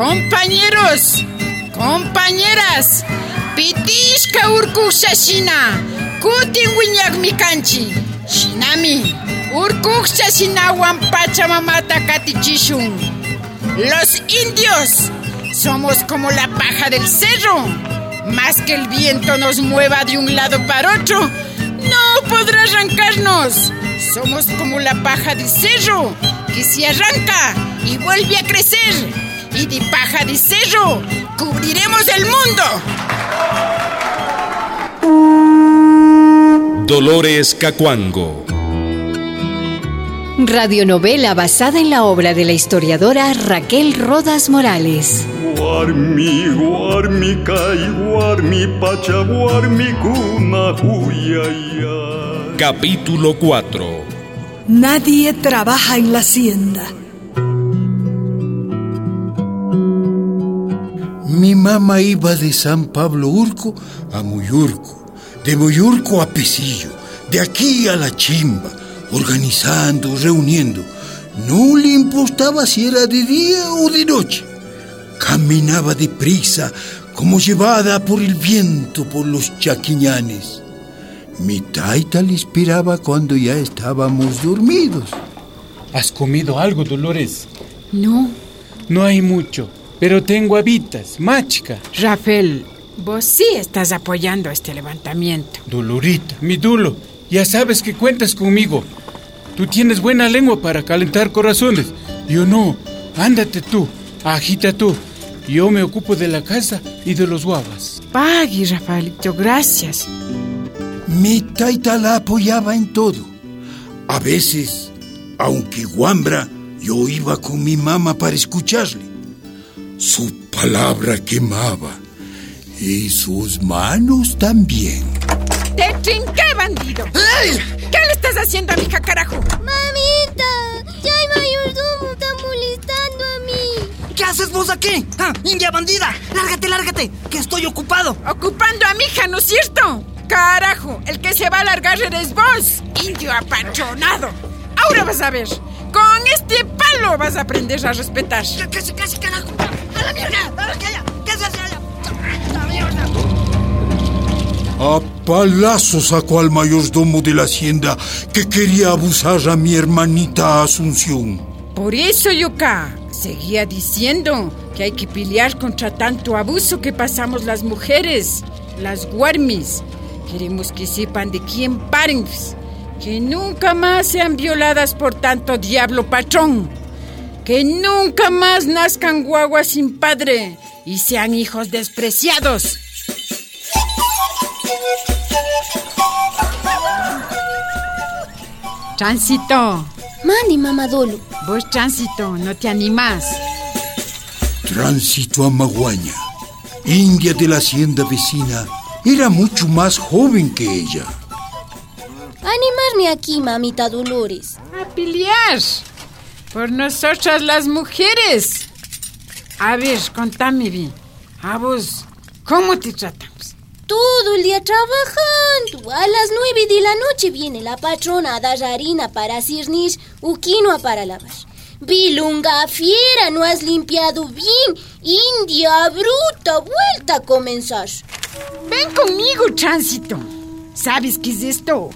Compañeros, compañeras, pitishka urkushashina, kutin wiñak mikanchi, shinami, urkushashinawan pachamamata katichishun. Los indios somos como la paja del cerro. Más que el viento nos mueva de un lado para otro, no podrá arrancarnos. Somos como la paja del cerro, que se arranca y vuelve a crecer y de paja de cerro cubriremos el mundo. Dolores Cacuango. Radionovela basada en la obra de la historiadora Raquel Rodas Morales. Guarmi, guarmi, kai, guarmi, pacha, guarmi, kuna, Capítulo 4 Nadie trabaja en la hacienda Mi mamá iba de San Pablo Urco a Muyurco, de Muyurco a Pesillo, de aquí a la chimba, organizando, reuniendo. No le importaba si era de día o de noche. Caminaba deprisa, como llevada por el viento por los chaquiñanes. Mi taita le esperaba cuando ya estábamos dormidos. ¿Has comido algo, Dolores? No. No hay mucho. Pero tengo habitas, machca. Rafael, vos sí estás apoyando este levantamiento. Dolorita, mi dulo, ya sabes que cuentas conmigo. Tú tienes buena lengua para calentar corazones. Yo no. Ándate tú, agita tú. Yo me ocupo de la casa y de los guavas. Pague, Rafaelito, gracias. Mi taita la apoyaba en todo. A veces, aunque guambra, yo iba con mi mamá para escucharle. Su palabra quemaba y sus manos también. ¡Te trinqué, bandido! ¿Qué le estás haciendo a mi carajo? ¡Mamita! ¡Ya hay mayordomo! ¡Está molestando a mí! ¿Qué haces vos aquí? ¡Ah, ¡India bandida! ¡Lárgate, lárgate! ¡Que estoy ocupado! ¡Ocupando a mi hija, ¿no es cierto? ¡Carajo! El que se va a largar eres vos, indio apachonado. Ahora vas a ver. Con este palo vas a aprender a respetar. ¡Casi, casi, carajo! A palazos sacó al mayordomo de la hacienda que quería abusar a mi hermanita Asunción. Por eso, Yuka, seguía diciendo que hay que pelear contra tanto abuso que pasamos las mujeres, las guarmis. Queremos que sepan de quién paren, que nunca más sean violadas por tanto diablo patrón. Que nunca más nazcan guaguas sin padre y sean hijos despreciados. Tránsito. Mani, mamadolo. Vos, Tránsito, no te animás. Tránsito a Maguaña, india de la hacienda vecina, era mucho más joven que ella. Animarme aquí, mamita Dolores. A pelear. Por nosotras las mujeres. A ver, contame bien. A vos, ¿cómo te tratamos? Todo el día trabajando. A las nueve de la noche viene la patrona a dar harina para cirnir o quinoa para lavar. Bilunga fiera, no has limpiado bien. India bruta, vuelta a comenzar. Ven conmigo, Tránsito. ¿Sabes qué es esto?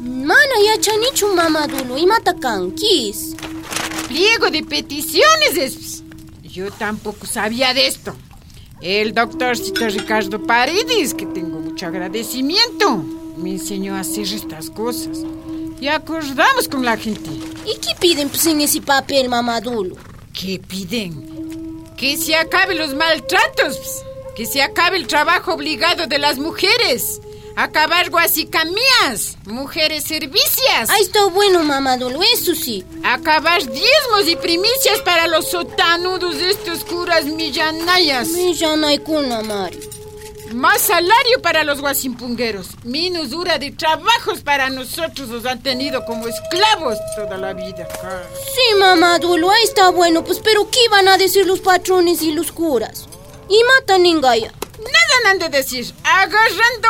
Mana ya chanichu mamadulo y matacan, ¿qué es? Pliego de peticiones es... Yo tampoco sabía de esto. El doctorcito Ricardo Paredes, que tengo mucho agradecimiento, me enseñó a hacer estas cosas. Y acordamos con la gente. ¿Y qué piden pues, en ese papel, mamadulo? ¿Qué piden? Que se acabe los maltratos, que se acabe el trabajo obligado de las mujeres, Acabar guasicamías, mujeres servicias. Ahí está bueno, mamadolo, eso sí. Acabar diezmos y primicias para los sotanudos de estos curas millanayas. Millanay kuna, Mari. Más salario para los guasimpungueros. Menos dura de trabajos para nosotros nos han tenido como esclavos toda la vida. Sí, mamadolo, ahí está bueno, pues pero ¿qué van a decir los patrones y los curas? Y matan en Gaya. Nada han de decir. Agarrando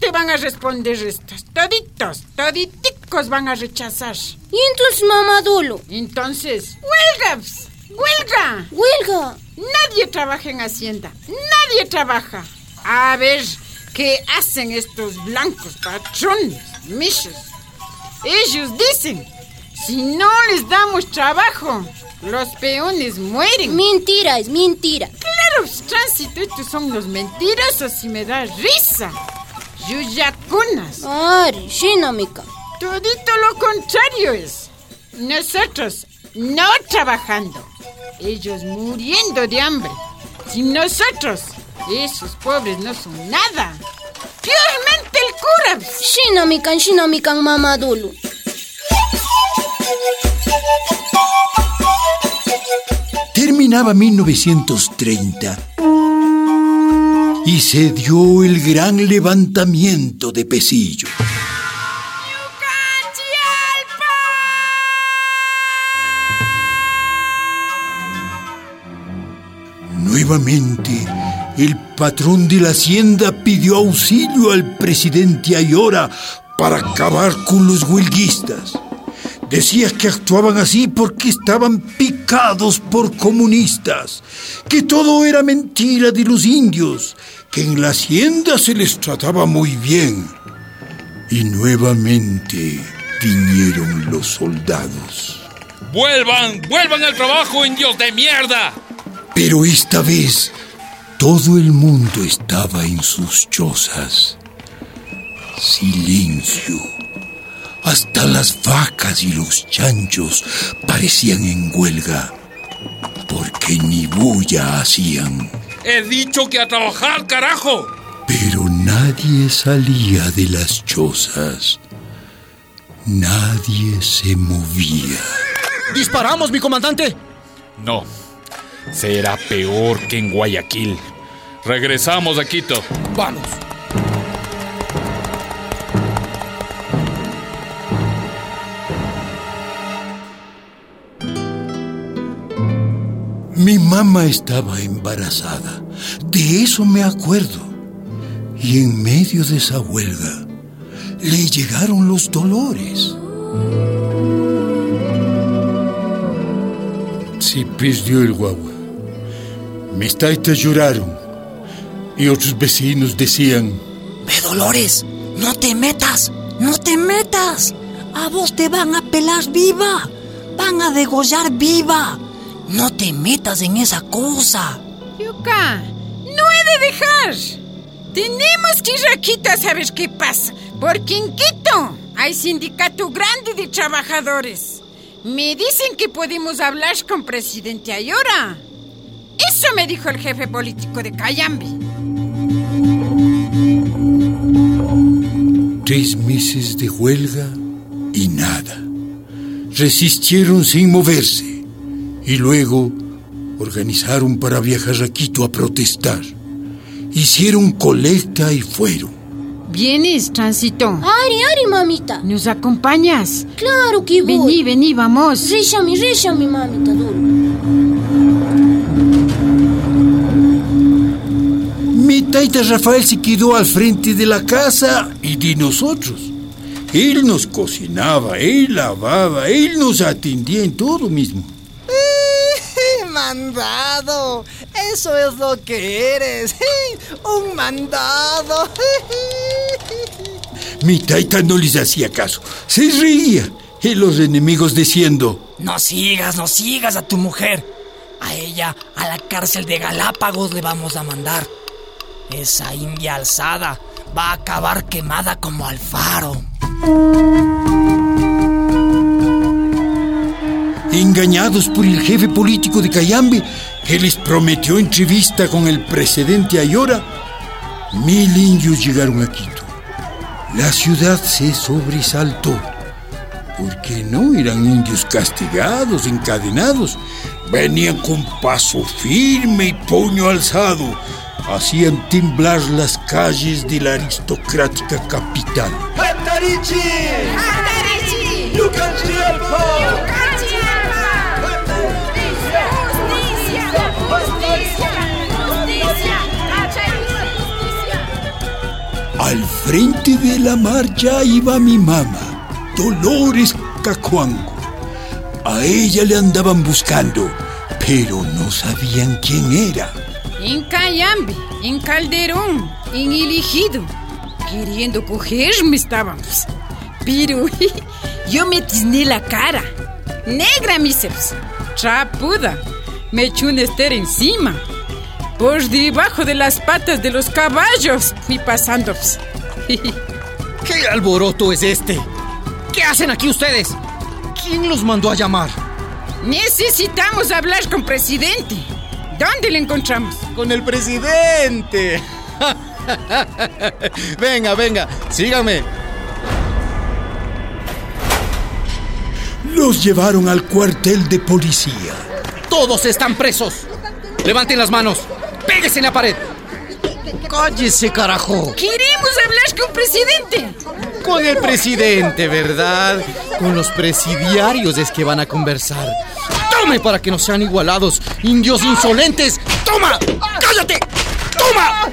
te van a responder estos. Toditos, toditicos van a rechazar. ¿Y entonces, mamadolo? Entonces, huelgas. ¡Huelga! ¡Huelga! Nadie trabaja en Hacienda. Nadie trabaja. A ver, ¿qué hacen estos blancos patrones, michos? Ellos dicen, si no les damos trabajo, los peones mueren. Mentira, es mentira. Claro, tránsito, estos son los mentirosos y me da risa. Yuyacunas. Ari, shinamika. Todito lo contrario es. Nosotros no trabajando. Ellos muriendo de hambre. Sin nosotros, esos pobres no son nada. Peormente el cura. Shinamikan, shinamikan, mamadulu. Terminaba 1930 y se dio el gran levantamiento de Pesillo. Nuevamente, el patrón de la hacienda pidió auxilio al presidente Ayora para acabar con los huelguistas. Decía que actuaban así porque estaban picados por comunistas, que todo era mentira de los indios, que en la hacienda se les trataba muy bien. Y nuevamente vinieron los soldados. ¡Vuelvan! ¡Vuelvan al trabajo, indios de mierda! Pero esta vez todo el mundo estaba en sus chozas. Silencio. Hasta las vacas y los chanchos parecían en huelga, porque ni bulla hacían. He dicho que a trabajar, carajo. Pero nadie salía de las chozas. Nadie se movía. ¿Disparamos, mi comandante? No. Será peor que en Guayaquil. Regresamos a Quito. Vamos. Mamá estaba embarazada, de eso me acuerdo. Y en medio de esa huelga le llegaron los dolores. Se perdió el guagua. Mis taitas lloraron y otros vecinos decían, Ve Dolores, no te metas, no te metas. A vos te van a pelar viva, van a degollar viva. No te metas en esa cosa. Yuka, no he de dejar. Tenemos que ir a Quito a saber qué pasa, porque en Quito hay sindicato grande de trabajadores. Me dicen que podemos hablar con presidente Ayora. Eso me dijo el jefe político de Cayambe. Tres meses de huelga y nada. Resistieron sin moverse y luego organizaron para viajar a Quito a protestar. Hicieron colecta y fueron. ¿Vienes, Tránsito? Ari, Ari, mamita. ¿Nos acompañas? Claro que voy. Vení, vení, vamos. Réchame, réchame, mamita, duro. Mi taita Rafael se quedó al frente de la casa y de nosotros. Él nos cocinaba, él lavaba, él nos atendía en todo mismo. Mandado. Eso es lo que eres. Un mandado. Mi taita no les hacía caso. Se reía. Y los enemigos diciendo, No sigas, no sigas a tu mujer. A ella, a la cárcel de Galápagos le vamos a mandar. Esa india alzada va a acabar quemada como Alfaro. Engañados por el jefe político de Cayambe, que les prometió entrevista con el presidente Ayora, mil indios llegaron a Quito. La ciudad se sobresaltó, porque no eran indios castigados, encadenados, venían con paso firme y puño alzado, hacían temblar las calles de la aristocrática capital. Al frente de la marcha iba mi mamá, Dolores Cacuango. A ella le andaban buscando, pero no sabían quién era. En Cayambe, en Calderón, en Elegido. Queriendo cogerme estábamos. Pero yo me tizné la cara. Negra, miseros. Trapuda. Me eché un ester encima. Por debajo de las patas de los caballos fui pasando. ¿Qué alboroto es este? ¿Qué hacen aquí ustedes? ¿Quién los mandó a llamar? Necesitamos hablar con presidente. ¿Dónde le encontramos? Con el presidente. venga, venga, sígame. Los llevaron al cuartel de policía. Todos están presos. Levanten las manos. Péguese en la pared. Cállese, carajo. Queremos hablar con presidente. Con el presidente, ¿verdad? Con los presidiarios es que van a conversar. Tome para que no sean igualados, indios insolentes. ¡Toma! ¡Cállate! ¡Toma!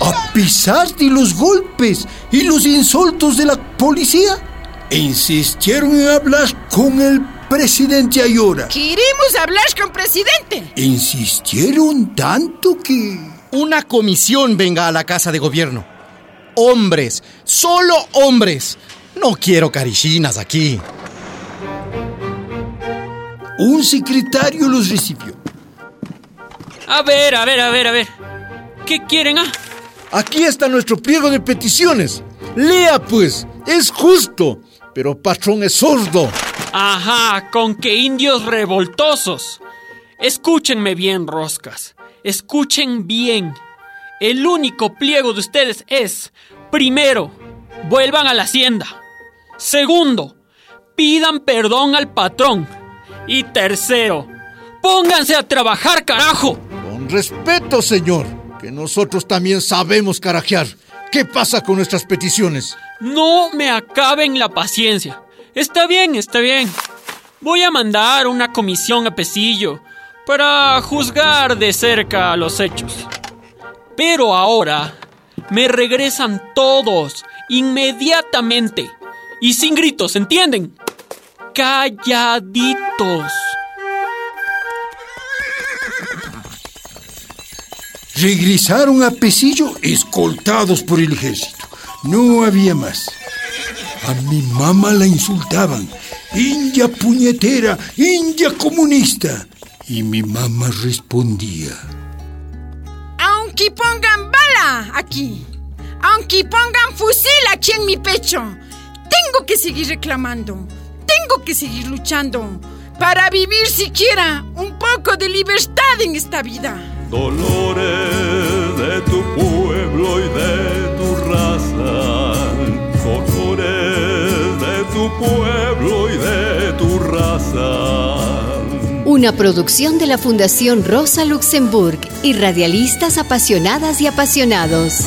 A pesar de los golpes y los insultos de la policía, insistieron en hablar con el presidente Ayora. Queremos hablar con presidente. Insistieron tanto que... Una comisión venga a la casa de gobierno. Hombres, solo hombres. No quiero carichinas aquí. Un secretario los recibió. A ver, a ver, a ver, a ver. ¿Qué quieren, ah? Aquí está nuestro pliego de peticiones. Lea, pues. Es justo. Pero patrón es sordo. Ajá, con que indios revoltosos. Escúchenme bien, roscas. Escuchen bien. El único pliego de ustedes es, primero, vuelvan a la hacienda. Segundo, pidan perdón al patrón. Y tercero, pónganse a trabajar, carajo. Con respeto, señor, que nosotros también sabemos carajear. ¿Qué pasa con nuestras peticiones? No me acaben la paciencia. Está bien, está bien. Voy a mandar una comisión a Pesillo para juzgar de cerca los hechos. Pero ahora me regresan todos inmediatamente y sin gritos, ¿entienden? Calladitos. Regresaron a Pesillo escoltados por el ejército. No había más. A mi mamá la insultaban. India puñetera, India comunista. Y mi mamá respondía. Aunque pongan bala aquí, aunque pongan fusil aquí en mi pecho, tengo que seguir reclamando, tengo que seguir luchando para vivir siquiera un poco de libertad en esta vida. Dolores tu pueblo y de tu raza. Una producción de la Fundación Rosa Luxemburg y radialistas apasionadas y apasionados.